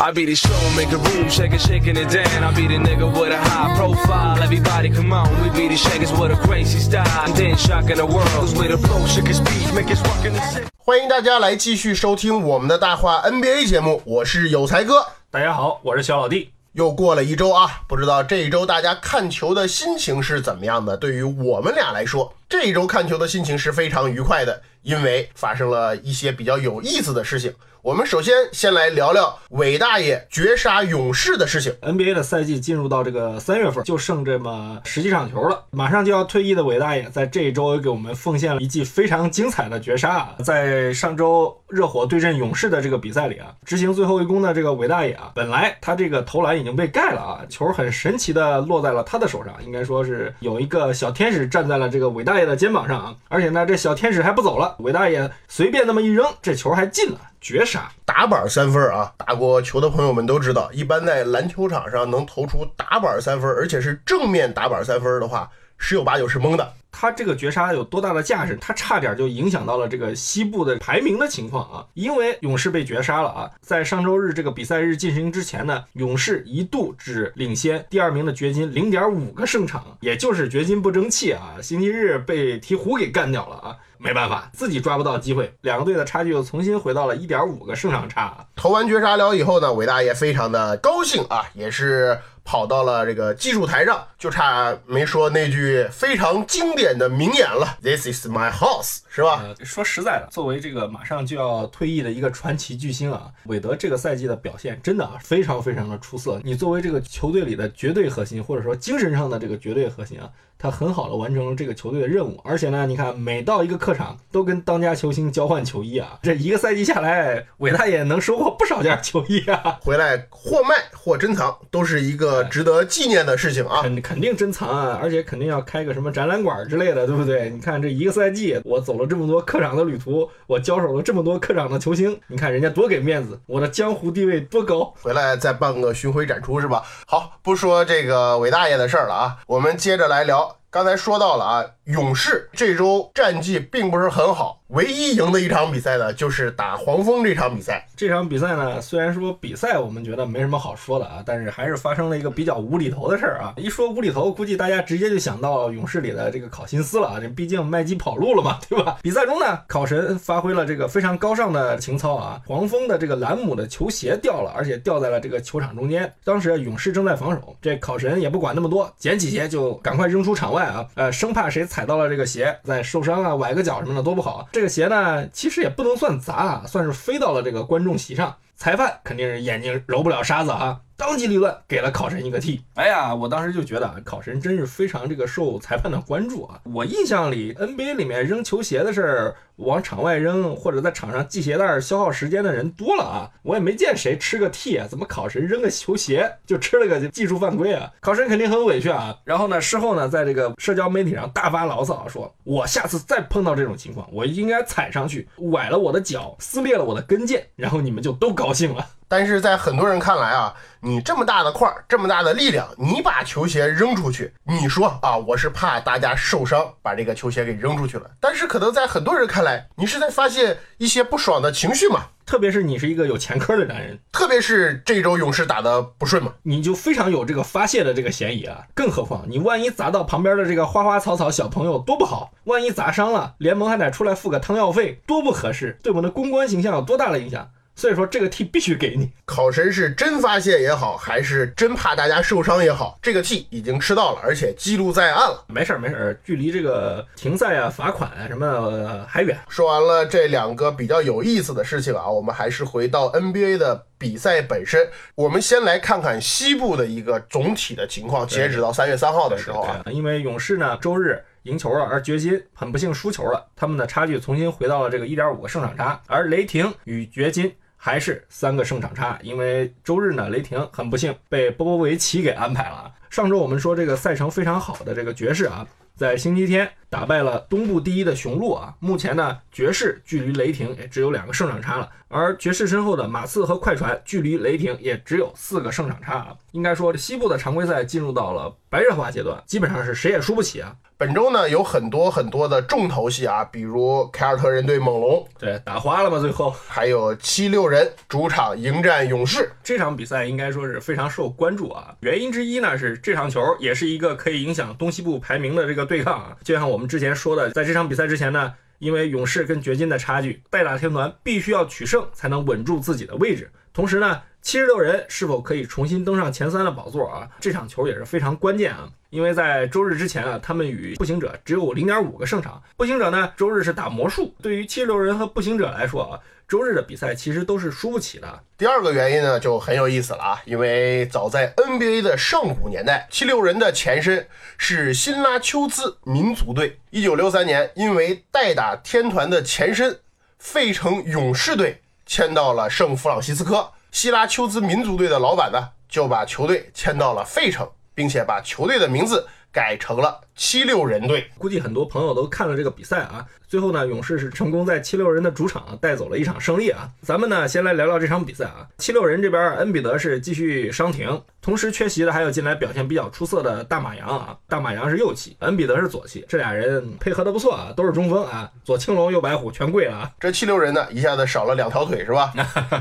I be the show, make a room, shake it, shaking it down. I be the nigga with a high profile. Everybody come on, we be the shakers with a crazy style. And then shocking the world, cause we the flow, shake his speed, make us walk in the city. 欢迎大家来继续收听我们的大话 NBA 节目，我是有才哥。大家好，我是小老弟。又过了一周啊，不知道这一周大家看球的心情是怎么样的？对于我们俩来说，这一周看球的心情是非常愉快的，因为发生了一些比较有意思的事情。我们首先先来聊聊伟大爷绝杀勇士的事情。NBA 的赛季进入到这个三月份，就剩这么十几场球了，马上就要退役的伟大爷，在这一周给我们奉献了一记非常精彩的绝杀啊！在上周热火对阵勇士的这个比赛里啊，执行最后一攻的这个伟大爷啊，本来他这个投篮已经被盖了啊，球很神奇的落在了他的手上，应该说是有一个小天使站在了这个伟大爷的肩膀上啊，而且呢，这小天使还不走了，伟大爷随便那么一扔，这球还进了，绝杀！打板三分啊，打过球的朋友们都知道，一般在篮球场上能投出打板三分，而且是正面打板三分的话，十有八九是蒙的。他这个绝杀有多大的价值？他差点就影响到了这个西部的排名的情况啊！因为勇士被绝杀了啊！在上周日这个比赛日进行之前呢，勇士一度只领先第二名的掘金零点五个胜场，也就是掘金不争气啊！星期日被鹈鹕给干掉了啊！没办法，自己抓不到机会，两个队的差距又重新回到了一点五个胜场差啊！投完绝杀了以后呢，伟大爷非常的高兴啊，也是跑到了这个技术台上，就差没说那句非常经典的名言了：“This is my house”，是吧？说实在的，作为这个马上就要退役的一个传奇巨星啊，韦德这个赛季的表现真的啊非常非常的出色。你作为这个球队里的绝对核心，或者说精神上的这个绝对核心啊，他很好的完成了这个球队的任务。而且呢，你看每到一个客场都跟当家球星交换球衣啊，这一个赛季下来，韦大爷能收获不少件球衣啊。回来或卖或珍藏，都是一个值得纪念的事情啊。肯肯定珍藏啊，而且肯定要开个什么展览馆之类的，对不对？你看这一个赛季，我走了这么多客场的旅途，我交手了这么多客场的球星，你看人家多给面子，我的江湖地位多高。回来再办个巡回展出是吧？好，不说这个伟大爷的事儿了啊，我们接着来聊。刚才说到了啊，勇士这周战绩并不是很好，唯一赢的一场比赛呢，就是打黄蜂这场比赛。这场比赛呢，虽然说比赛我们觉得没什么好说的啊，但是还是发生了一个比较无厘头的事儿啊。一说无厘头，估计大家直接就想到勇士里的这个考辛斯了啊，这毕竟麦基跑路了嘛，对吧？比赛中呢，考神发挥了这个非常高尚的情操啊，黄蜂的这个兰姆的球鞋掉了，而且掉在了这个球场中间。当时勇士正在防守，这考神也不管那么多，捡起鞋就赶快扔出场外啊，呃，生怕谁踩到了这个鞋再受伤啊，崴个脚什么的多不好。这这鞋呢，其实也不能算砸啊，算是飞到了这个观众席上。裁判肯定是眼睛揉不了沙子啊，当机立断给了考神一个 T。哎呀，我当时就觉得啊，考神真是非常这个受裁判的关注啊。我印象里 NBA 里面扔球鞋的事儿，往场外扔或者在场上系鞋带消耗时间的人多了啊，我也没见谁吃个 T 啊，怎么考神扔个球鞋就吃了个技术犯规啊？考神肯定很委屈啊。然后呢，事后呢，在这个社交媒体上大发牢骚，说我下次再碰到这种情况，我应该踩上去崴了我的脚，撕裂了我的跟腱，然后你们就都高兴了。但是在很多人看来啊，你这么大的块儿，这么大的力量，你把球鞋扔出去，你说啊，我是怕大家受伤，把这个球鞋给扔出去了。但是可能在很多人看来，你是在发泄一些不爽的情绪嘛。特别是你是一个有前科的男人，特别是这周勇士打的不顺嘛，你就非常有这个发泄的这个嫌疑啊。更何况你万一砸到旁边的这个花花草草小朋友，多不好。万一砸伤了，联盟还得出来付个汤药费，多不合适，对我们的公关形象有多大的影响？所以说这个 T 必须给你。考神是真发泄也好，还是真怕大家受伤也好，这个 T 已经吃到了，而且记录在案了。没事儿没事儿，距离这个停赛啊、罚款啊什么、呃还远。说完了这两个比较有意思的事情啊，我们还是回到 NBA 的比赛本身。我们先来看看西部的一个总体的情况，截止到三月三号的时候啊，对因为勇士呢周日赢球了，而掘金很不幸输球了，他们的差距重新回到了这个一点五个胜场差，而雷霆与掘金。还是三个胜场差，因为周日呢，雷霆很不幸被波波维奇给安排了。上周我们说这个赛程非常好的这个爵士啊，在星期天打败了东部第一的雄鹿啊。目前呢，爵士距离雷霆也只有两个胜场差了，而爵士身后的马刺和快船距离雷霆也只有四个胜场差啊。应该说，西部的常规赛进入到了白热化阶段，基本上是谁也输不起啊。本周呢有很多很多的重头戏啊，比如凯尔特人对猛龙，对，打花了嘛，最后还有七六人主场迎战勇士。这场比赛应该说是非常受关注啊。原因之一呢是这场球也是一个可以影响东西部排名的这个对抗啊。就像我们我们之前说的，在这场比赛之前呢，因为勇士跟掘金的差距，代打天团必须要取胜才能稳住自己的位置。同时呢，七十六人是否可以重新登上前三的宝座啊？这场球也是非常关键啊。因为在周日之前啊，他们与步行者只有零点五个胜场。步行者呢，周日是打魔术。对于七十六人和步行者来说啊，周日的比赛其实都是输不起的。第二个原因呢，就很有意思了啊，因为早在 NBA 的上古年代，七六人的前身是辛拉丘兹民族队。一九六三年，因为代打天团的前身费城勇士队迁到了圣弗朗西斯科，希拉丘兹民族队的老板呢，就把球队迁到了费城。并且把球队的名字改成了七六人队。估计很多朋友都看了这个比赛啊。最后呢，勇士是成功在七六人的主场带走了一场胜利啊。咱们呢，先来聊聊这场比赛啊。七六人这边，恩比德是继续伤停，同时缺席的还有进来表现比较出色的大马洋啊。大马洋是右旗，恩比德是左旗，这俩人配合的不错啊，都是中锋啊，左青龙右白虎全跪了啊。这七六人呢，一下子少了两条腿是吧？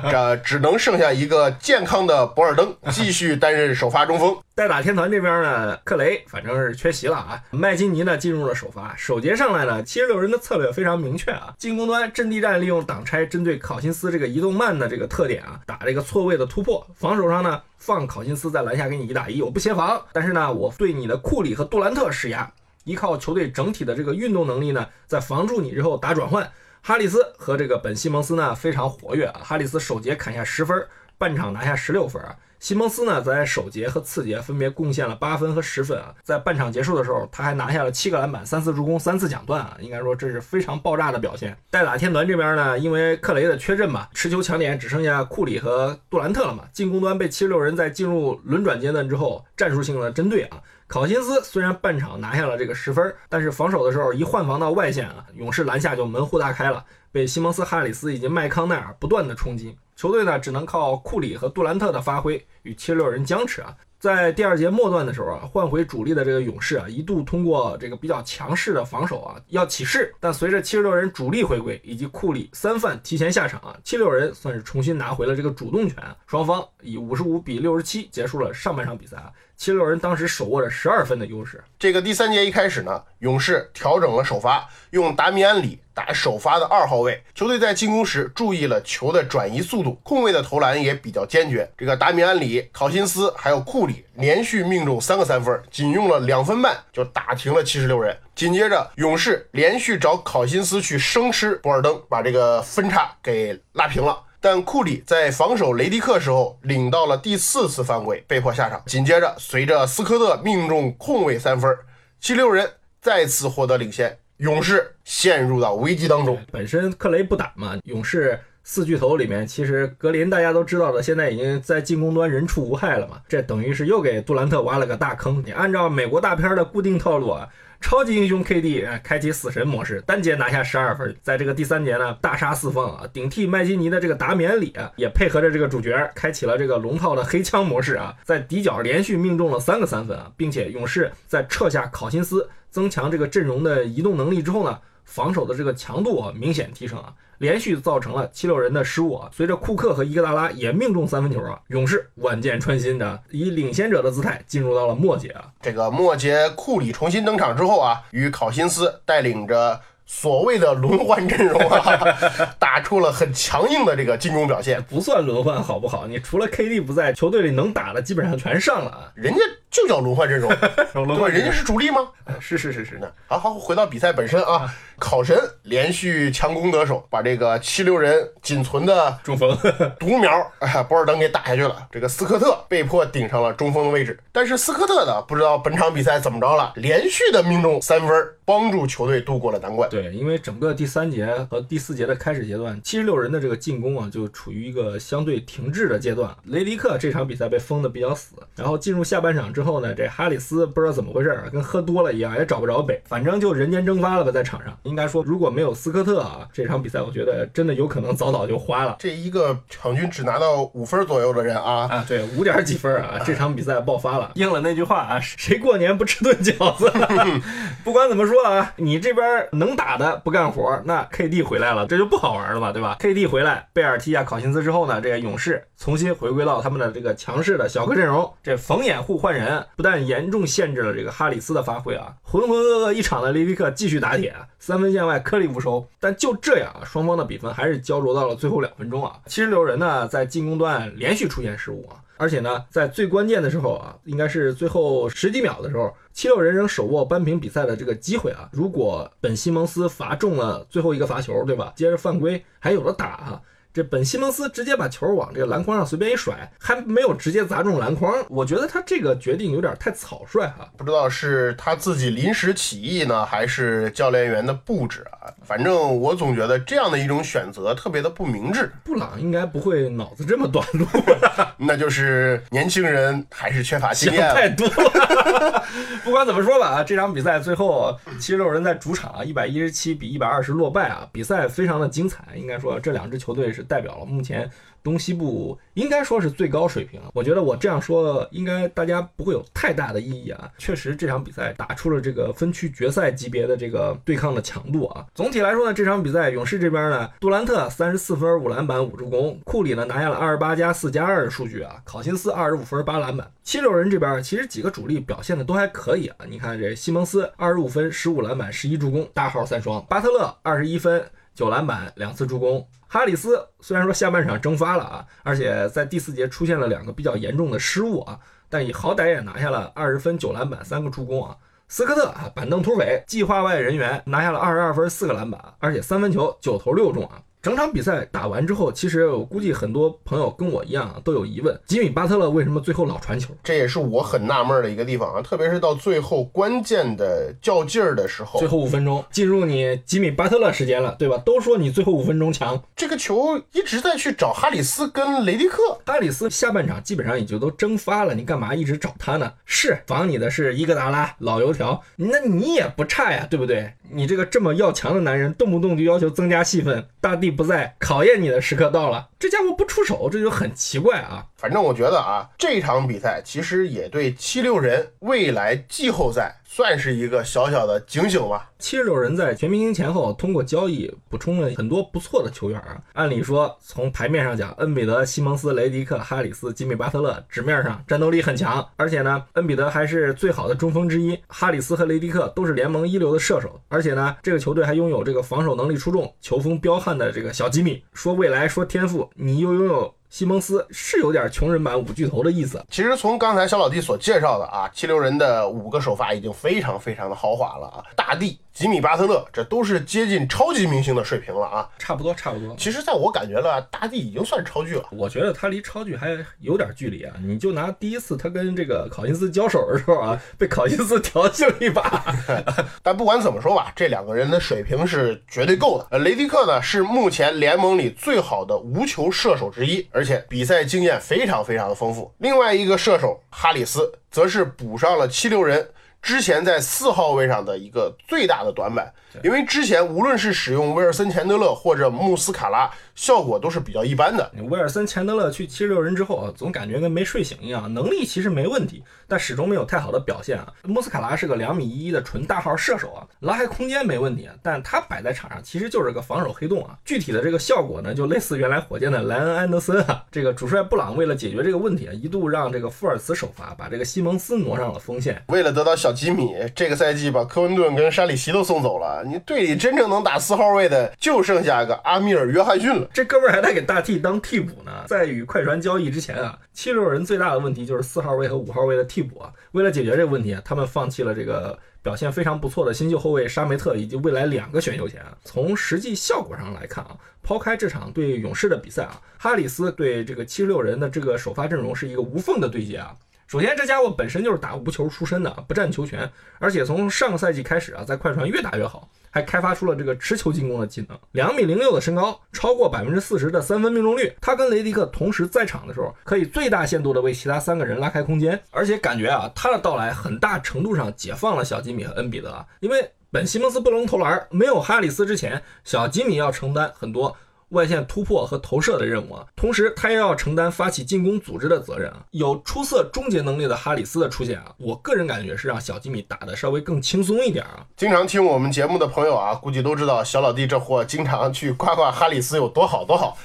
这只能剩下一个健康的博尔登继续担任首发中锋。代打天团这边呢，克雷反正是缺席了啊。麦金尼呢进入了首发，首节上来呢，七十六人的策略非常明确啊，进攻端阵地战利用挡拆，针对考辛斯这个移动慢的这个特点啊，打这个错位的突破。防守上呢，放考辛斯在篮下给你一打一，我不协防，但是呢，我对你的库里和杜兰特施压，依靠球队整体的这个运动能力呢，在防住你之后打转换。哈里斯和这个本西蒙斯呢非常活跃啊，哈里斯首节砍下十分，半场拿下十六分啊。西蒙斯呢，在首节和次节分别贡献了八分和十分啊，在半场结束的时候，他还拿下了七个篮板、三次助攻、三次抢断啊，应该说这是非常爆炸的表现。代打天团这边呢，因为克雷的缺阵嘛，持球强点只剩下库里和杜兰特了嘛，进攻端被七十六人在进入轮转阶段之后战术性的针对啊。考辛斯虽然半场拿下了这个十分，但是防守的时候一换防到外线啊，勇士篮下就门户大开了，被西蒙斯、哈里斯以及麦康奈尔不断的冲击。球队呢，只能靠库里和杜兰特的发挥与七十六人僵持啊。在第二节末段的时候啊，换回主力的这个勇士啊，一度通过这个比较强势的防守啊，要起势。但随着七十六人主力回归以及库里三犯提前下场啊，七六人算是重新拿回了这个主动权。双方以五十五比六十七结束了上半场比赛啊。七六人当时手握着十二分的优势。这个第三节一开始呢，勇士调整了首发，用达米安里打首发的二号位。球队在进攻时注意了球的转移速度，控卫的投篮也比较坚决。这个达米安里、考辛斯还有库里连续命中三个三分，仅用了两分半就打停了七十六人。紧接着，勇士连续找考辛斯去生吃博尔登，把这个分差给拉平了。但库里在防守雷迪克时候领到了第四次犯规，被迫下场。紧接着，随着斯科特命中空位三分，七六人再次获得领先，勇士陷入到危机当中。本身克雷不打嘛，勇士四巨头里面，其实格林大家都知道的，现在已经在进攻端人畜无害了嘛，这等于是又给杜兰特挖了个大坑。你按照美国大片的固定套路啊。超级英雄 KD 开启死神模式，单节拿下十二分，在这个第三节呢大杀四方啊！顶替麦基尼的这个达米安里，也配合着这个主角开启了这个龙套的黑枪模式啊，在底角连续命中了三个三分啊，并且勇士在撤下考辛斯，增强这个阵容的移动能力之后呢，防守的这个强度啊明显提升啊。连续造成了七六人的失误啊！随着库克和伊戈达拉也命中三分球啊，勇士万箭穿心的以领先者的姿态进入到了末节啊。这个末节库里重新登场之后啊，与考辛斯带领着所谓的轮换阵容啊，打出了很强硬的这个进攻表现。不算轮换好不好？你除了 KD 不在，球队里能打的基本上全上了啊。人家就叫轮换阵容，对，人家是主力吗？是是是是的。好好回到比赛本身啊。考神连续强攻得手，把这个七六人仅存的中锋 独苗哎博尔登给打下去了。这个斯科特被迫顶上了中锋的位置，但是斯科特呢，不知道本场比赛怎么着了，连续的命中三分，帮助球队度过了难关。对，对，因为整个第三节和第四节的开始阶段，七十六人的这个进攻啊，就处于一个相对停滞的阶段。雷迪克这场比赛被封的比较死，然后进入下半场之后呢，这哈里斯不知道怎么回事，跟喝多了一样，也找不着北，反正就人间蒸发了吧，在场上。应该说，如果没有斯科特啊，这场比赛我觉得真的有可能早早就花了。这一个场均只拿到五分左右的人啊，啊，对，五点几分啊！这场比赛爆发了，应了那句话啊，谁过年不吃顿饺子？不管怎么说啊，你这边能打的不干活，那 KD 回来了，这就不好玩了嘛，对吧？KD 回来，贝尔踢下考辛斯之后呢，这个勇士重新回归到他们的这个强势的小个阵容，这逢掩护换人，不但严重限制了这个哈里斯的发挥啊，浑浑噩噩一场的雷迪克继续打铁，三分线外颗粒无收。但就这样啊，双方的比分还是焦灼到了最后两分钟啊，七十六人呢在进攻端连续出现失误啊。而且呢，在最关键的时候啊，应该是最后十几秒的时候，七六人仍手握扳平比赛的这个机会啊。如果本西蒙斯罚中了最后一个罚球，对吧？接着犯规还有的打啊。这本西蒙斯直接把球往这个篮筐上随便一甩，还没有直接砸中篮筐。我觉得他这个决定有点太草率哈。不知道是他自己临时起意呢，还是教练员的布置啊？反正我总觉得这样的一种选择特别的不明智。布朗应该不会脑子这么短路，那就是年轻人还是缺乏经验太多了。不管怎么说吧啊，这场比赛最后七十六人在主场啊一百一十七比一百二十落败啊，比赛非常的精彩。应该说这两支球队是代表了目前东西部应该说是最高水平。我觉得我这样说应该大家不会有太大的异议啊。确实这场比赛打出了这个分区决赛级别的这个对抗的强度啊。总体来说呢，这场比赛勇士这边呢，杜兰特三十四分五篮板五助攻，库里呢拿下了二十八加四加二的数据啊，考辛斯二十五分八篮板。七六人这边其实几个主力表现的都还可以啊，你看这西蒙斯二十五分十五篮板十一助攻，大号三双；巴特勒二十一分九篮板两次助攻。哈里斯虽然说下半场蒸发了啊，而且在第四节出现了两个比较严重的失误啊，但也好歹也拿下了二十分九篮板三个助攻啊。斯科特啊，板凳突匪，计划外人员拿下了二十二分四个篮板，而且三分球九投六中啊。整场比赛打完之后，其实我估计很多朋友跟我一样啊，都有疑问：吉米巴特勒为什么最后老传球？这也是我很纳闷的一个地方啊，特别是到最后关键的较劲儿的时候，最后五分钟进入你吉米巴特勒时间了，对吧？都说你最后五分钟强，这个球一直在去找哈里斯跟雷迪克。哈里斯下半场基本上已经都蒸发了，你干嘛一直找他呢？是防你的是伊戈达拉老油条，那你也不差呀，对不对？你这个这么要强的男人，动不动就要求增加戏份，大不在，考验你的时刻到了，这家伙不出手，这就很奇怪啊。反正我觉得啊，这场比赛其实也对七六人未来季后赛算是一个小小的警醒吧。七十六人在全明星前后通过交易补充了很多不错的球员啊。按理说，从牌面上讲，恩比德、西蒙斯、雷迪克、哈里斯、吉米巴特勒，纸面上战斗力很强，而且呢，恩比德还是最好的中锋之一，哈里斯和雷迪克都是联盟一流的射手，而且呢，这个球队还拥有这个防守能力出众、球风彪悍的这个小吉米。说未来，说天赋，你又拥有。西蒙斯是有点穷人版五巨头的意思。其实从刚才小老弟所介绍的啊，七六人的五个首发已经非常非常的豪华了啊，大帝、吉米巴特勒，这都是接近超级明星的水平了啊。差不多，差不多。其实，在我感觉了，大帝已经算超巨了。我觉得他离超巨还有点距离啊。你就拿第一次他跟这个考辛斯交手的时候啊，被考辛斯调戏了一把。但不管怎么说吧，这两个人的水平是绝对够的。呃，雷迪克呢是目前联盟里最好的无球射手之一，而且比赛经验非常非常的丰富。另外一个射手哈里斯则是补上了七六人之前在四号位上的一个最大的短板，因为之前无论是使用威尔森钱德勒或者穆斯卡拉，效果都是比较一般的。威尔森钱德勒去七十六人之后啊，总感觉跟没睡醒一样，能力其实没问题，但始终没有太好的表现啊。穆斯卡拉是个两米一一的纯大号射手啊，拉开空间没问题，但他摆在场上其实就是个防守黑洞啊。具体的这个效果呢，就类似原来火箭的莱恩安德森啊。这个主帅布朗为了解决这个问题啊，一度让这个富尔茨首发，把这个西蒙斯挪上了锋线。为了得到小吉米，这个赛季把科温顿跟沙里奇都送走了，你队里真正能打四号位的就剩下个阿米尔约翰逊了。这哥们儿还在给大 T 当替补呢。在与快船交易之前啊，七六人最大的问题就是四号位和五号位的替补啊。为了解决这个问题，他们放弃了这个表现非常不错的新秀后卫沙梅特以及未来两个选秀权。从实际效果上来看啊，抛开这场对勇士的比赛啊，哈里斯对这个七十六人的这个首发阵容是一个无缝的对接啊。首先，这家伙本身就是打无球出身的，不占球权，而且从上个赛季开始啊，在快船越打越好。还开发出了这个持球进攻的技能。两米零六的身高，超过百分之四十的三分命中率，他跟雷迪克同时在场的时候，可以最大限度的为其他三个人拉开空间。而且感觉啊，他的到来很大程度上解放了小吉米和恩比德，因为本西蒙斯不能投篮，没有哈里斯之前，小吉米要承担很多。外线突破和投射的任务啊，同时他也要承担发起进攻组织的责任啊。有出色终结能力的哈里斯的出现啊，我个人感觉是让小吉米打得稍微更轻松一点啊。经常听我们节目的朋友啊，估计都知道小老弟这货经常去夸夸哈里斯有多好多好。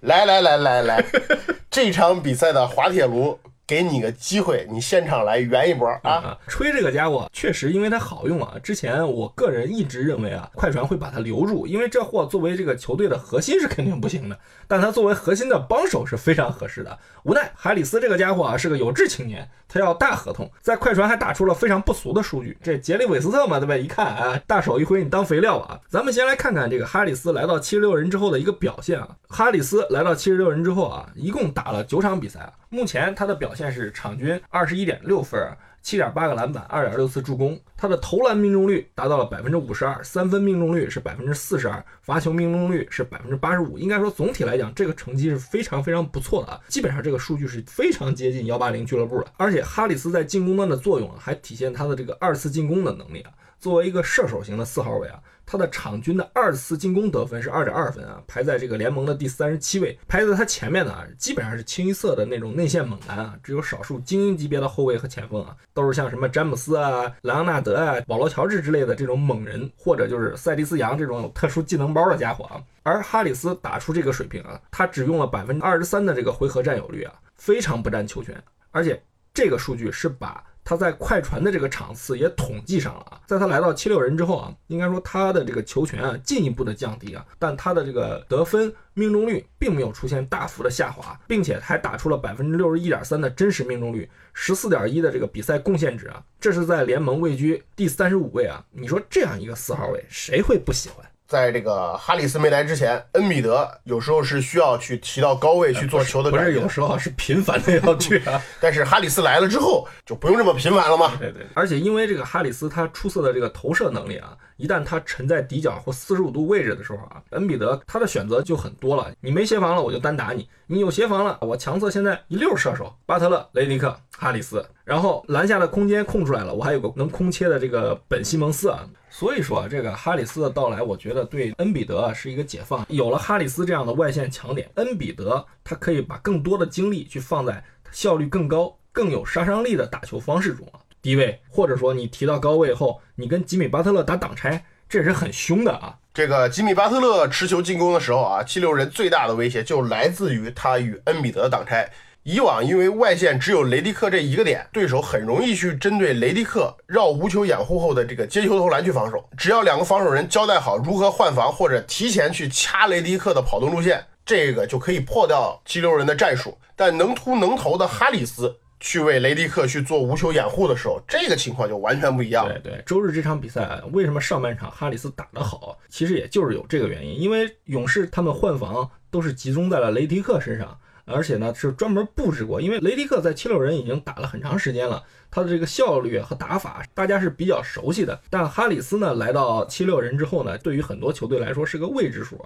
来来来来来，这场比赛的滑铁卢。给你个机会，你现场来圆一波啊！吹这个家伙确实因为它好用啊。之前我个人一直认为啊，快船会把它留住，因为这货作为这个球队的核心是肯定不行的，但他作为核心的帮手是非常合适的。无奈海里斯这个家伙啊是个有志青年，他要大合同，在快船还打出了非常不俗的数据。这杰里韦斯特嘛，对吧？一看啊，大手一挥，你当肥料啊！咱们先来看看这个哈里斯来到七十六人之后的一个表现啊。哈里斯来到七十六人之后啊，一共打了九场比赛啊。目前他的表现是场均二十一点六分，七点八个篮板，二点六次助攻。他的投篮命中率达到了百分之五十二，三分命中率是百分之四十二，罚球命中率是百分之八十五。应该说总体来讲，这个成绩是非常非常不错的啊！基本上这个数据是非常接近幺八零俱乐部的。而且哈里斯在进攻端的作用啊，还体现他的这个二次进攻的能力啊。作为一个射手型的四号位啊。他的场均的二次进攻得分是二点二分啊，排在这个联盟的第三十七位。排在他前面的啊，基本上是清一色的那种内线猛男啊，只有少数精英级别的后卫和前锋啊，都是像什么詹姆斯啊、莱昂纳德啊、保罗乔治之类的这种猛人，或者就是塞迪斯杨这种有特殊技能包的家伙啊。而哈里斯打出这个水平啊，他只用了百分之二十三的这个回合占有率啊，非常不占球权，而且这个数据是把。他在快船的这个场次也统计上了啊，在他来到七六人之后啊，应该说他的这个球权啊进一步的降低啊，但他的这个得分命中率并没有出现大幅的下滑，并且还打出了百分之六十一点三的真实命中率，十四点一的这个比赛贡献值啊，这是在联盟位居第三十五位啊，你说这样一个四号位，谁会不喜欢？在这个哈里斯没来之前，恩比德有时候是需要去提到高位去做球的，不是有时候是频繁的要去啊。但是哈里斯来了之后，就不用这么频繁了嘛。对对。而且因为这个哈里斯他出色的这个投射能力啊，一旦他沉在底角或四十五度位置的时候啊，恩比德他的选择就很多了。你没协防了，我就单打你；你有协防了，我强侧现在一溜射手，巴特勒、雷迪克、哈里斯，然后篮下的空间空出来了，我还有个能空切的这个本西蒙斯啊。所以说，这个哈里斯的到来，我觉得对恩比德啊是一个解放。有了哈里斯这样的外线强点，恩比德他可以把更多的精力去放在效率更高、更有杀伤力的打球方式中啊。低位，或者说你提到高位后，你跟吉米巴特勒打挡拆，这也是很凶的啊。这个吉米巴特勒持球进攻的时候啊，七六人最大的威胁就来自于他与恩比德的挡拆。以往因为外线只有雷迪克这一个点，对手很容易去针对雷迪克绕无球掩护后的这个接球投篮去防守。只要两个防守人交代好如何换防，或者提前去掐雷迪克的跑动路线，这个就可以破掉激流人的战术。但能突能投的哈里斯去为雷迪克去做无球掩护的时候，这个情况就完全不一样。对对，周日这场比赛为什么上半场哈里斯打得好？其实也就是有这个原因，因为勇士他们换防都是集中在了雷迪克身上。而且呢，是专门布置过，因为雷迪克在七六人已经打了很长时间了，他的这个效率和打法大家是比较熟悉的。但哈里斯呢，来到七六人之后呢，对于很多球队来说是个未知数。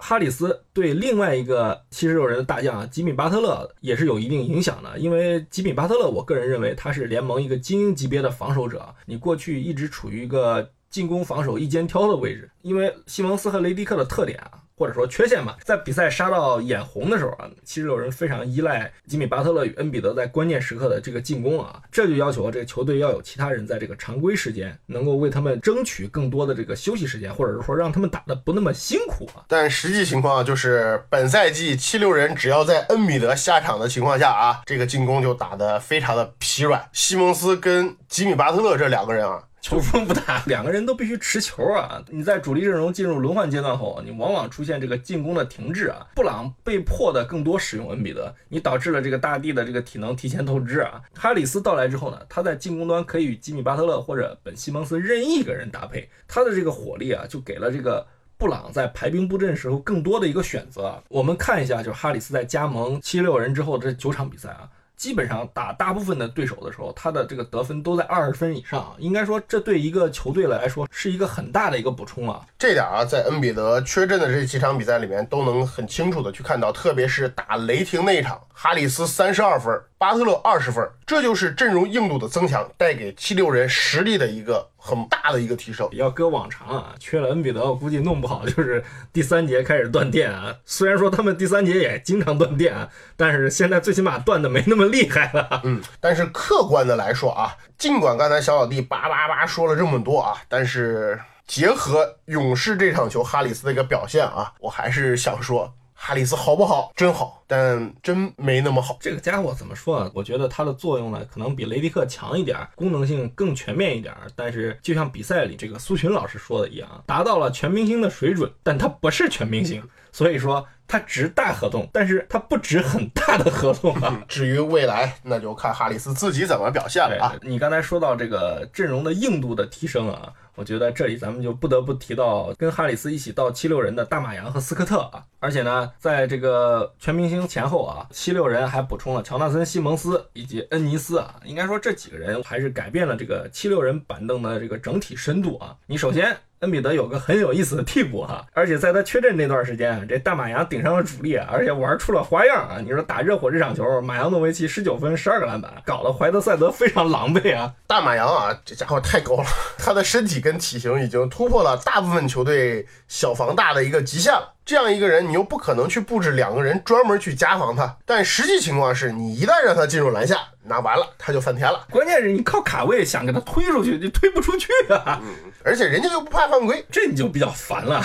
哈里斯对另外一个七十六人的大将吉米巴特勒也是有一定影响的，因为吉米巴特勒，我个人认为他是联盟一个精英级别的防守者。你过去一直处于一个进攻防守一肩挑的位置，因为西蒙斯和雷迪克的特点啊。或者说缺陷吧，在比赛杀到眼红的时候啊，七十六人非常依赖吉米巴特勒与恩比德在关键时刻的这个进攻啊，这就要求这个球队要有其他人在这个常规时间能够为他们争取更多的这个休息时间，或者是说让他们打的不那么辛苦啊。但实际情况就是，本赛季七六人只要在恩比德下场的情况下啊，这个进攻就打得非常的疲软。西蒙斯跟吉米巴特勒这两个人啊。球风不大，两个人都必须持球啊！你在主力阵容进入轮换阶段后，你往往出现这个进攻的停滞啊。布朗被迫的更多使用恩比德，你导致了这个大帝的这个体能提前透支啊。哈里斯到来之后呢，他在进攻端可以与吉米巴特勒或者本西蒙斯任意一个人搭配，他的这个火力啊，就给了这个布朗在排兵布阵时候更多的一个选择。我们看一下，就是哈里斯在加盟七六人之后这九场比赛啊。基本上打大部分的对手的时候，他的这个得分都在二十分以上，应该说这对一个球队来说是一个很大的一个补充啊。这点啊，在恩比德缺阵的这几场比赛里面都能很清楚的去看到，特别是打雷霆那一场，哈里斯三十二分，巴特勒二十分，这就是阵容硬度的增强带给七六人实力的一个很大的一个提升。要搁往常啊，缺了恩比德，我估计弄不好就是第三节开始断电啊。虽然说他们第三节也经常断电啊，但是现在最起码断的没那么厉害了。嗯，但是客观的来说啊，尽管刚才小老弟叭叭叭说了这么多啊，但是结合勇士这场球哈里斯的一个表现啊，我还是想说。哈里斯好不好？真好，但真没那么好。这个家伙怎么说呢？我觉得他的作用呢，可能比雷迪克强一点，功能性更全面一点。但是就像比赛里这个苏群老师说的一样，达到了全明星的水准，但他不是全明星，所以说他值大合同，但是他不值很大的合同啊。至于未来，那就看哈里斯自己怎么表现了啊。你刚才说到这个阵容的硬度的提升啊。我觉得这里咱们就不得不提到跟哈里斯一起到七六人的大马扬和斯科特啊，而且呢，在这个全明星前后啊，七六人还补充了乔纳森·西蒙斯以及恩尼斯啊，应该说这几个人还是改变了这个七六人板凳的这个整体深度啊。你首先。恩比德有个很有意思的替补哈，而且在他缺阵那段时间，这大马洋顶上了主力，而且玩出了花样啊！你说打热火这场球，马扬诺维奇十九分十二个篮板，搞得怀德塞德非常狼狈啊！大马洋啊，这家伙太高了，他的身体跟体型已经突破了大部分球队小防大的一个极限了。这样一个人，你又不可能去布置两个人专门去加防他，但实际情况是你一旦让他进入篮下，那完了他就翻天了。关键是你靠卡位想给他推出去，就推不出去啊！而且人家又不怕犯规，这你就比较烦了。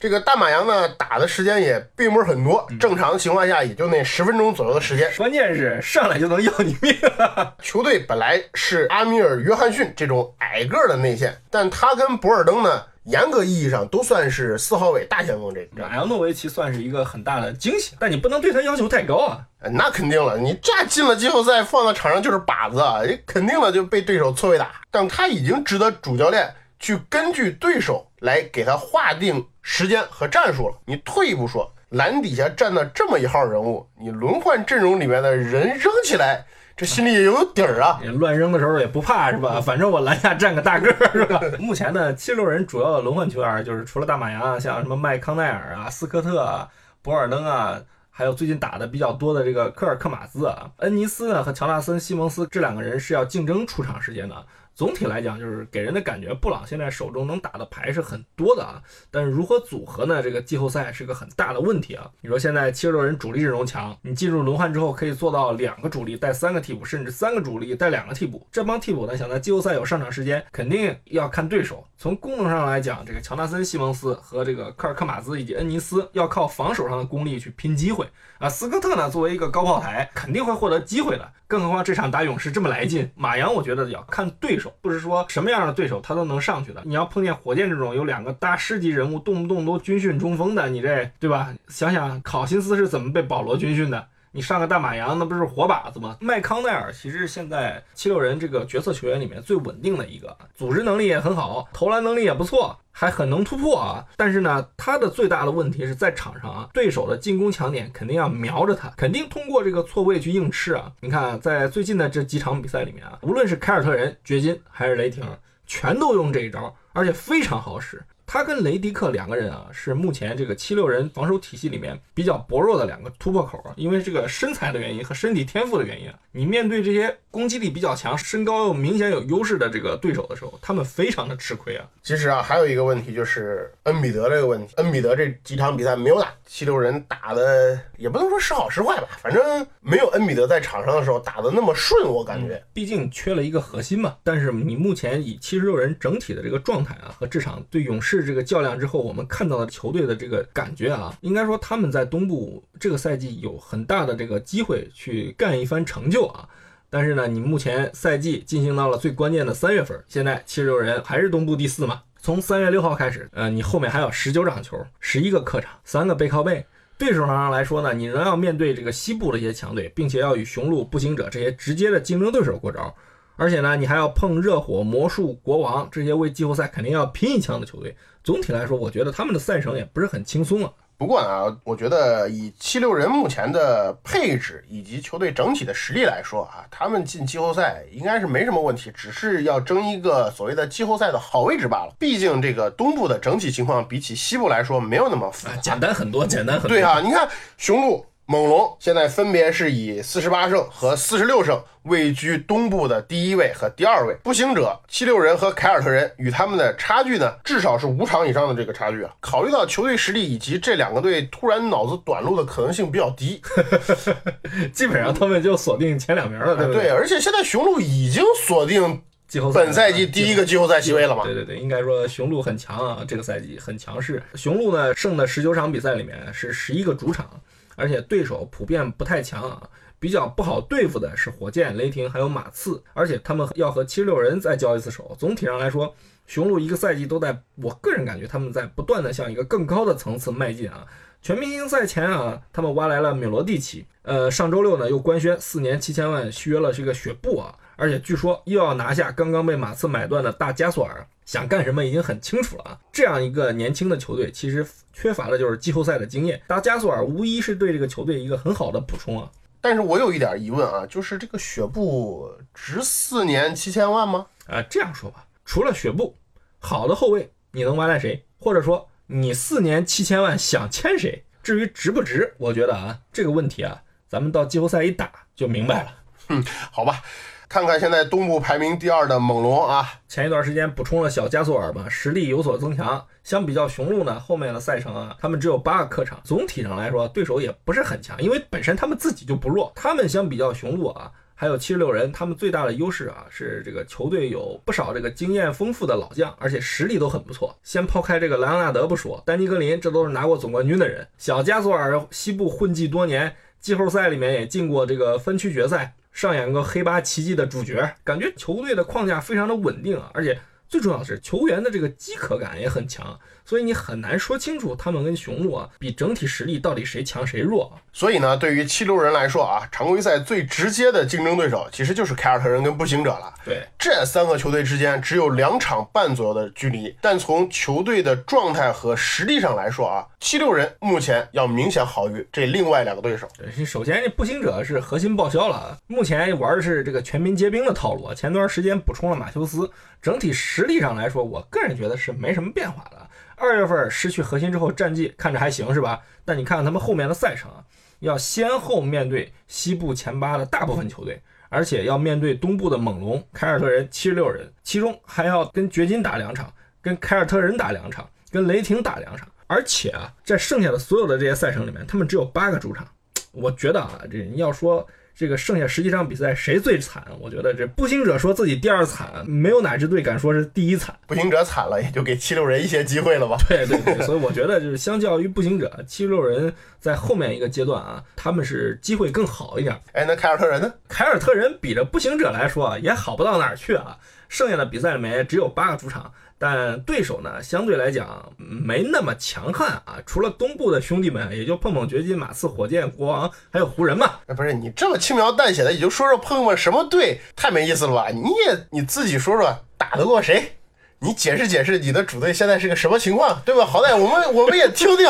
这个大马洋呢，打的时间也并不是很多，正常情况下也就那十分钟左右的时间。关键是上来就能要你命。球队本来是阿米尔·约翰逊这种矮个的内线，但他跟博尔登呢？严格意义上都算是四号位大前锋，这马扬诺维奇算是一个很大的惊喜，但你不能对他要求太高啊。那肯定了，你这进了季后赛放到场上就是靶子，你肯定了就被对手错位打。但他已经值得主教练去根据对手来给他划定时间和战术了。你退一步说，篮底下站的这么一号人物，你轮换阵容里面的人扔起来。心里也有底儿啊，乱扔的时候也不怕是吧？反正我篮下站个大个儿是吧？目前呢，七六人主要的轮换球员就是除了大马洋，像什么麦康奈尔啊、斯科特啊、博尔登啊，还有最近打的比较多的这个科尔克马兹啊、恩尼斯呢和乔纳森·西蒙斯这两个人是要竞争出场时间的。总体来讲，就是给人的感觉，布朗现在手中能打的牌是很多的啊，但是如何组合呢？这个季后赛是个很大的问题啊。你说现在七十六人主力阵容强，你进入轮换之后可以做到两个主力带三个替补，甚至三个主力带两个替补。这帮替补呢，想在季后赛有上场时间，肯定要看对手。从功能上来讲，这个乔纳森·西蒙斯和这个科尔克马兹以及恩尼斯要靠防守上的功力去拼机会啊。斯科特呢，作为一个高炮台，肯定会获得机会的。更何况这场打勇士这么来劲，马洋我觉得要看对手，不是说什么样的对手他都能上去的。你要碰见火箭这种有两个大师级人物，动不动都军训中锋的，你这对吧？想想考辛斯是怎么被保罗军训的。你上个大马洋，那不是活靶子吗？麦康奈尔其实是现在七六人这个角色球员里面最稳定的一个，组织能力也很好，投篮能力也不错，还很能突破啊。但是呢，他的最大的问题是在场上啊，对手的进攻强点肯定要瞄着他，肯定通过这个错位去硬吃啊。你看，在最近的这几场比赛里面啊，无论是凯尔特人、掘金还是雷霆，全都用这一招，而且非常好使。他跟雷迪克两个人啊，是目前这个七六人防守体系里面比较薄弱的两个突破口啊。因为这个身材的原因和身体天赋的原因啊，你面对这些攻击力比较强、身高又明显有优势的这个对手的时候，他们非常的吃亏啊。其实啊，还有一个问题就是恩比德这个问题。恩比德这几场比赛没有打，七六人打的也不能说时好时坏吧，反正没有恩比德在场上的时候打的那么顺，我感觉。毕竟缺了一个核心嘛。但是你目前以七十六人整体的这个状态啊，和这场对勇士。这个较量之后，我们看到的球队的这个感觉啊，应该说他们在东部这个赛季有很大的这个机会去干一番成就啊。但是呢，你目前赛季进行到了最关键的三月份，现在七十六人还是东部第四嘛？从三月六号开始，呃，你后面还有十九场球，十一个客场，三个背靠背，对手上来说呢，你仍要面对这个西部的一些强队，并且要与雄鹿、步行者这些直接的竞争对手过招。而且呢，你还要碰热火、魔术、国王这些为季后赛肯定要拼一枪的球队。总体来说，我觉得他们的赛程也不是很轻松啊。不过呢，我觉得以七六人目前的配置以及球队整体的实力来说啊，他们进季后赛应该是没什么问题，只是要争一个所谓的季后赛的好位置罢了。毕竟这个东部的整体情况比起西部来说没有那么复杂。简单很多，简单很多。对啊，你看雄鹿。猛龙现在分别是以四十八胜和四十六胜位居东部的第一位和第二位。步行者、七六人和凯尔特人与他们的差距呢，至少是五场以上的这个差距啊。考虑到球队实力以及这两个队突然脑子短路的可能性比较低，基本上他们就锁定前两名了，对不对？而且现在雄鹿已经锁定季后赛本赛季第一个季后赛席位了嘛？对对对，应该说雄鹿很强啊，这个赛季很强势。雄鹿呢剩的十九场比赛里面是十一个主场。而且对手普遍不太强啊，比较不好对付的是火箭、雷霆还有马刺，而且他们要和七十六人再交一次手。总体上来说，雄鹿一个赛季都在我个人感觉他们在不断的向一个更高的层次迈进啊。全明星赛前啊，他们挖来了米罗蒂奇，呃，上周六呢又官宣四年七千万续约了这个雪布啊，而且据说又要拿下刚刚被马刺买断的大加索尔。想干什么已经很清楚了啊！这样一个年轻的球队，其实缺乏的就是季后赛的经验。大加索尔无疑是对这个球队一个很好的补充啊。但是我有一点疑问啊，就是这个雪布值四年七千万吗？啊，这样说吧，除了雪布，好的后卫你能挖来谁？或者说你四年七千万想签谁？至于值不值，我觉得啊，这个问题啊，咱们到季后赛一打就明白了。嗯，好吧。看看现在东部排名第二的猛龙啊，前一段时间补充了小加索尔吧，实力有所增强。相比较雄鹿呢，后面的赛程啊，他们只有八个客场，总体上来说对手也不是很强，因为本身他们自己就不弱。他们相比较雄鹿啊，还有七十六人，他们最大的优势啊是这个球队有不少这个经验丰富的老将，而且实力都很不错。先抛开这个莱昂纳德不说，丹尼格林这都是拿过总冠军的人。小加索尔西部混迹多年，季后赛里面也进过这个分区决赛。上演个黑八奇迹的主角，感觉球队的框架非常的稳定啊，而且最重要的是球员的这个饥渴感也很强。所以你很难说清楚他们跟雄鹿啊比整体实力到底谁强谁弱。所以呢，对于七六人来说啊，常规赛最直接的竞争对手其实就是凯尔特人跟步行者了。对，这三个球队之间只有两场半左右的距离，但从球队的状态和实力上来说啊，七六人目前要明显好于这另外两个对手。对，首先这步行者是核心报销了，目前玩的是这个全民皆兵的套路。前段时间补充了马修斯，整体实实力上来说，我个人觉得是没什么变化的。二月份失去核心之后，战绩看着还行是吧？但你看看他们后面的赛程啊，要先后面对西部前八的大部分球队，而且要面对东部的猛龙、凯尔特人、七十六人，其中还要跟掘金打两场，跟凯尔特人打两场，跟雷霆打两场。而且啊，在剩下的所有的这些赛程里面，他们只有八个主场。我觉得啊，这你要说。这个剩下十几场比赛谁最惨？我觉得这步行者说自己第二惨，没有哪支队敢说是第一惨。步行者惨了，也就给七六人一些机会了吧？对对对，所以我觉得就是相较于步行者，七六人在后面一个阶段啊，他们是机会更好一点。哎，那凯尔特人呢？凯尔特人比着步行者来说啊，也好不到哪儿去啊。剩下的比赛里面只有八个主场。但对手呢，相对来讲没那么强悍啊。除了东部的兄弟们，也就碰碰掘金、马刺、火箭、国王，还有湖人嘛。哎，不是你这么轻描淡写的，也就说说碰碰什么队，太没意思了吧？你也你自己说说打得过谁？你解释解释你的主队现在是个什么情况，对吧？好歹我们我们也听听。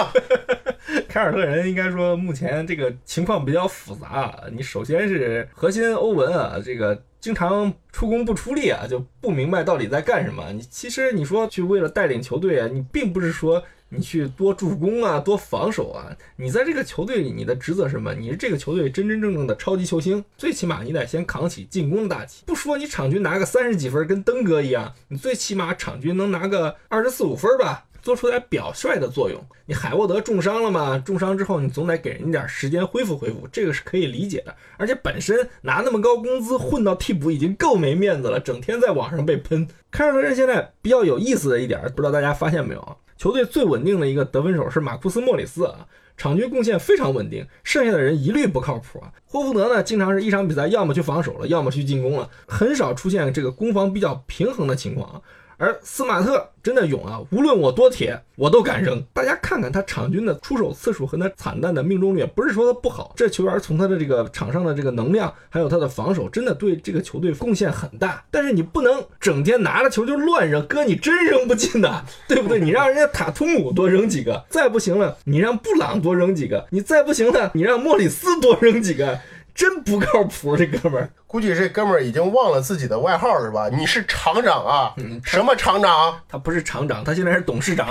凯尔特人应该说目前这个情况比较复杂。你首先是核心欧文啊，这个。经常出工不出力啊，就不明白到底在干什么。你其实你说去为了带领球队啊，你并不是说你去多助攻啊、多防守啊。你在这个球队里，你的职责是什么？你是这个球队真真正正的超级球星，最起码你得先扛起进攻的大旗。不说你场均拿个三十几分，跟登哥一样，你最起码场均能拿个二十四五分吧。做出点表率的作用。你海沃德重伤了吗？重伤之后，你总得给人点时间恢复恢复，这个是可以理解的。而且本身拿那么高工资混到替补已经够没面子了，整天在网上被喷。凯尔特人现在比较有意思的一点，不知道大家发现没有啊？球队最稳定的一个得分手是马库斯·莫里斯啊，场均贡献非常稳定，剩下的人一律不靠谱啊。霍福德呢，经常是一场比赛要么去防守了，要么去进攻了，很少出现这个攻防比较平衡的情况啊。而斯马特真的勇啊，无论我多铁，我都敢扔。大家看看他场均的出手次数和他惨淡的命中率，不是说他不好，这球员从他的这个场上的这个能量，还有他的防守，真的对这个球队贡献很大。但是你不能整天拿着球就乱扔，哥你真扔不进的，对不对？你让人家塔图姆多扔几个，再不行了，你让布朗多扔几个，你再不行了，你让莫里斯多扔几个。真不靠谱，这哥们儿。估计这哥们儿已经忘了自己的外号了，是吧？你是厂长啊？什么厂长？他不是厂长，他现在是董事长。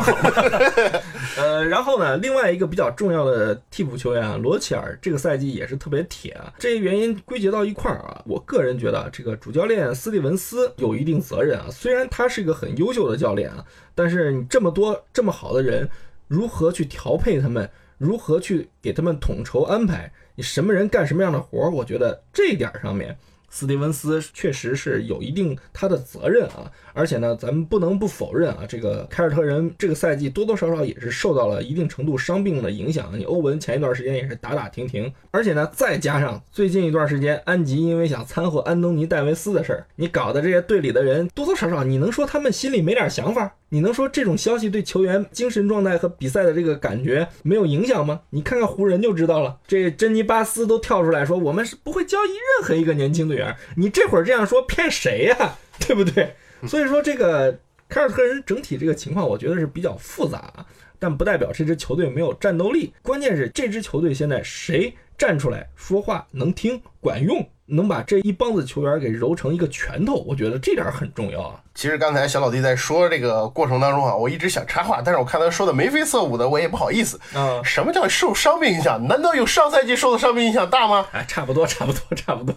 呃，然后呢，另外一个比较重要的替补球员啊，罗切尔这个赛季也是特别铁啊。这些原因归结到一块儿啊，我个人觉得这个主教练斯蒂文斯有一定责任啊。虽然他是一个很优秀的教练啊，但是你这么多这么好的人，如何去调配他们？如何去给他们统筹安排？你什么人干什么样的活儿？我觉得这一点上面。斯蒂文斯确实是有一定他的责任啊，而且呢，咱们不能不否认啊，这个凯尔特人这个赛季多多少少也是受到了一定程度伤病的影响。你欧文前一段时间也是打打停停，而且呢，再加上最近一段时间安吉因为想掺和安东尼戴维斯的事儿，你搞的这些队里的人多多少少，你能说他们心里没点想法？你能说这种消息对球员精神状态和比赛的这个感觉没有影响吗？你看看湖人就知道了，这珍妮巴斯都跳出来说，我们是不会交易任何一个年轻队员。你这会儿这样说骗谁呀？对不对？所以说这个凯尔特人整体这个情况，我觉得是比较复杂，但不代表这支球队没有战斗力。关键是这支球队现在谁站出来说话能听管用？能把这一帮子球员给揉成一个拳头，我觉得这点很重要啊。其实刚才小老弟在说这个过程当中啊，我一直想插话，但是我看他说的眉飞色舞的，我也不好意思。嗯，什么叫受伤病影响？难道有上赛季受的伤病影响大吗？哎，差不多，差不多，差不多。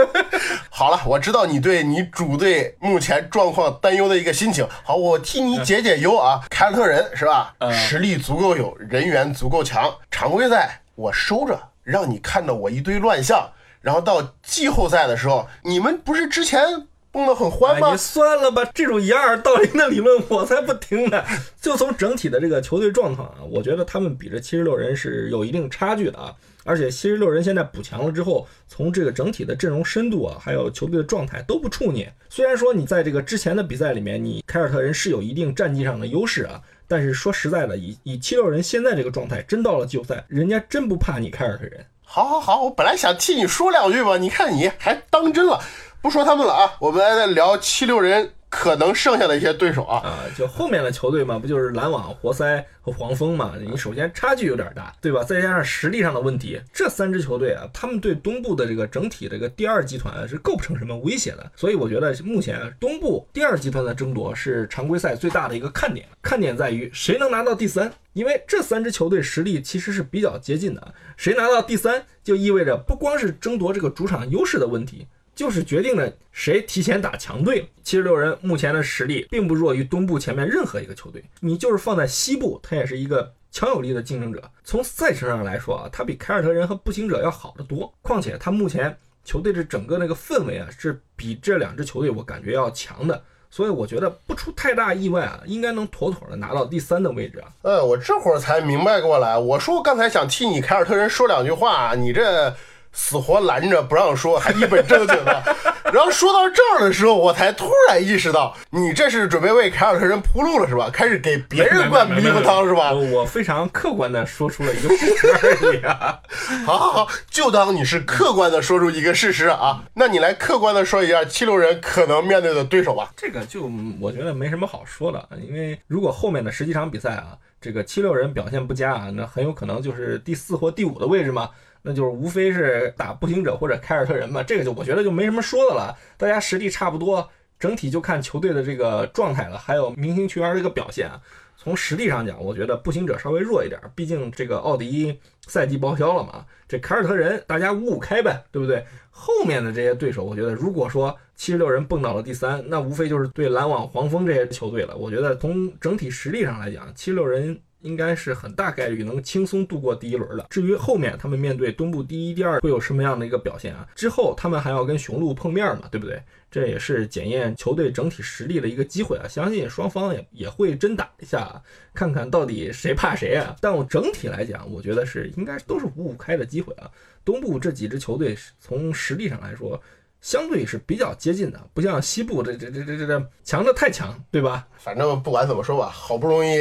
好了，我知道你对你主队目前状况担忧的一个心情。好，我替你解解忧啊。凯尔特人是吧？实力足够有，人员足够强，常规赛我收着，让你看到我一堆乱象。然后到季后赛的时候，你们不是之前蹦得很欢吗？算了吧，这种掩耳盗铃的理论我才不听呢。就从整体的这个球队状况啊，我觉得他们比这七十六人是有一定差距的啊。而且七十六人现在补强了之后，从这个整体的阵容深度啊，还有球队的状态都不怵你。虽然说你在这个之前的比赛里面，你凯尔特人是有一定战绩上的优势啊，但是说实在的，以以七六人现在这个状态，真到了季后赛，人家真不怕你凯尔特人。好，好，好，我本来想替你说两句吧，你看你还当真了，不说他们了啊，我们来聊七六人。可能剩下的一些对手啊，啊，就后面的球队嘛，不就是篮网、活塞和黄蜂嘛？你首先差距有点大，对吧？再加上实力上的问题，这三支球队啊，他们对东部的这个整体这个第二集团是构不成什么威胁的。所以我觉得目前东部第二集团的争夺是常规赛最大的一个看点，看点在于谁能拿到第三，因为这三支球队实力其实是比较接近的，谁拿到第三就意味着不光是争夺这个主场优势的问题。就是决定了谁提前打强队。七十六人目前的实力并不弱于东部前面任何一个球队。你就是放在西部，他也是一个强有力的竞争者。从赛程上来说啊，他比凯尔特人和步行者要好得多。况且他目前球队的整个那个氛围啊，是比这两支球队我感觉要强的。所以我觉得不出太大意外啊，应该能妥妥的拿到第三的位置啊。呃，我这会儿才明白过来。我说刚才想替你凯尔特人说两句话，你这。死活拦着不让说，还一本正经的。然后说到这儿的时候，我才突然意识到，你这是准备为凯尔特人铺路了是吧？开始给别人灌迷糊汤是吧？我非常客观的说出了一个事实而已啊。好好好，就当你是客观的说出一个事实啊。那你来客观的说一下七六人可能面对的对手吧。这个就我觉得没什么好说的，因为如果后面的十几场比赛啊，这个七六人表现不佳啊，那很有可能就是第四或第五的位置嘛。那就是无非是打步行者或者凯尔特人嘛，这个就我觉得就没什么说的了，大家实力差不多，整体就看球队的这个状态了，还有明星球员这个表现啊。从实力上讲，我觉得步行者稍微弱一点，毕竟这个奥迪赛季报销了嘛。这凯尔特人大家五五开呗，对不对？后面的这些对手，我觉得如果说七十六人蹦到了第三，那无非就是对篮网、黄蜂这些球队了。我觉得从整体实力上来讲，七十六人。应该是很大概率能轻松度过第一轮的。至于后面他们面对东部第一、第二会有什么样的一个表现啊？之后他们还要跟雄鹿碰面嘛，对不对？这也是检验球队整体实力的一个机会啊！相信双方也也会真打一下，看看到底谁怕谁啊！但我整体来讲，我觉得是应该都是五五开的机会啊。东部这几支球队从实力上来说。相对是比较接近的，不像西部这这这这这这强的太强，对吧？反正不管怎么说吧，好不容易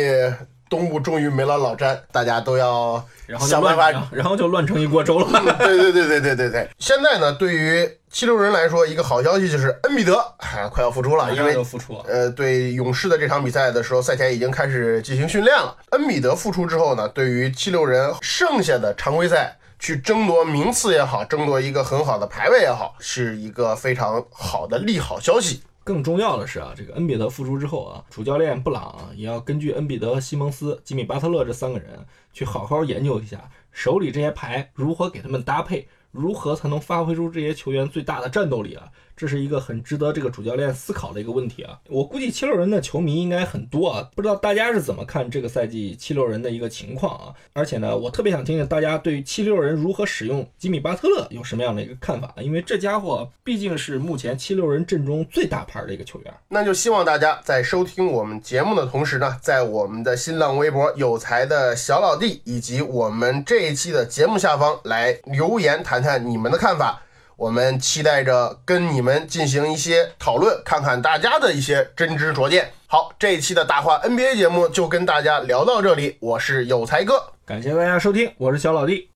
东部终于没了老詹，大家都要想办法，然后就乱成一锅粥了。对对对对对对对。现在呢，对于七六人来说，一个好消息就是恩比德啊快要复出了，因为就复出了，呃，对勇士的这场比赛的时候，赛前已经开始进行训练了。恩比德复出之后呢，对于七六人剩下的常规赛去争夺名次也好，争夺一个很好的排位也好，是一个非常好的利好消息。更重要的是啊，这个恩比德复出之后啊，主教练布朗也要根据恩比德、西蒙斯、吉米巴特勒这三个人去好好研究一下手里这些牌如何给他们搭配，如何才能发挥出这些球员最大的战斗力啊。这是一个很值得这个主教练思考的一个问题啊！我估计七六人的球迷应该很多啊，不知道大家是怎么看这个赛季七六人的一个情况啊？而且呢，我特别想听听大家对于七六人如何使用吉米巴特勒有什么样的一个看法，因为这家伙毕竟是目前七六人阵中最大牌的一个球员。那就希望大家在收听我们节目的同时呢，在我们的新浪微博“有才的小老弟”以及我们这一期的节目下方来留言谈谈你们的看法。我们期待着跟你们进行一些讨论，看看大家的一些真知灼见。好，这一期的大话 NBA 节目就跟大家聊到这里，我是有才哥，感谢大家收听，我是小老弟。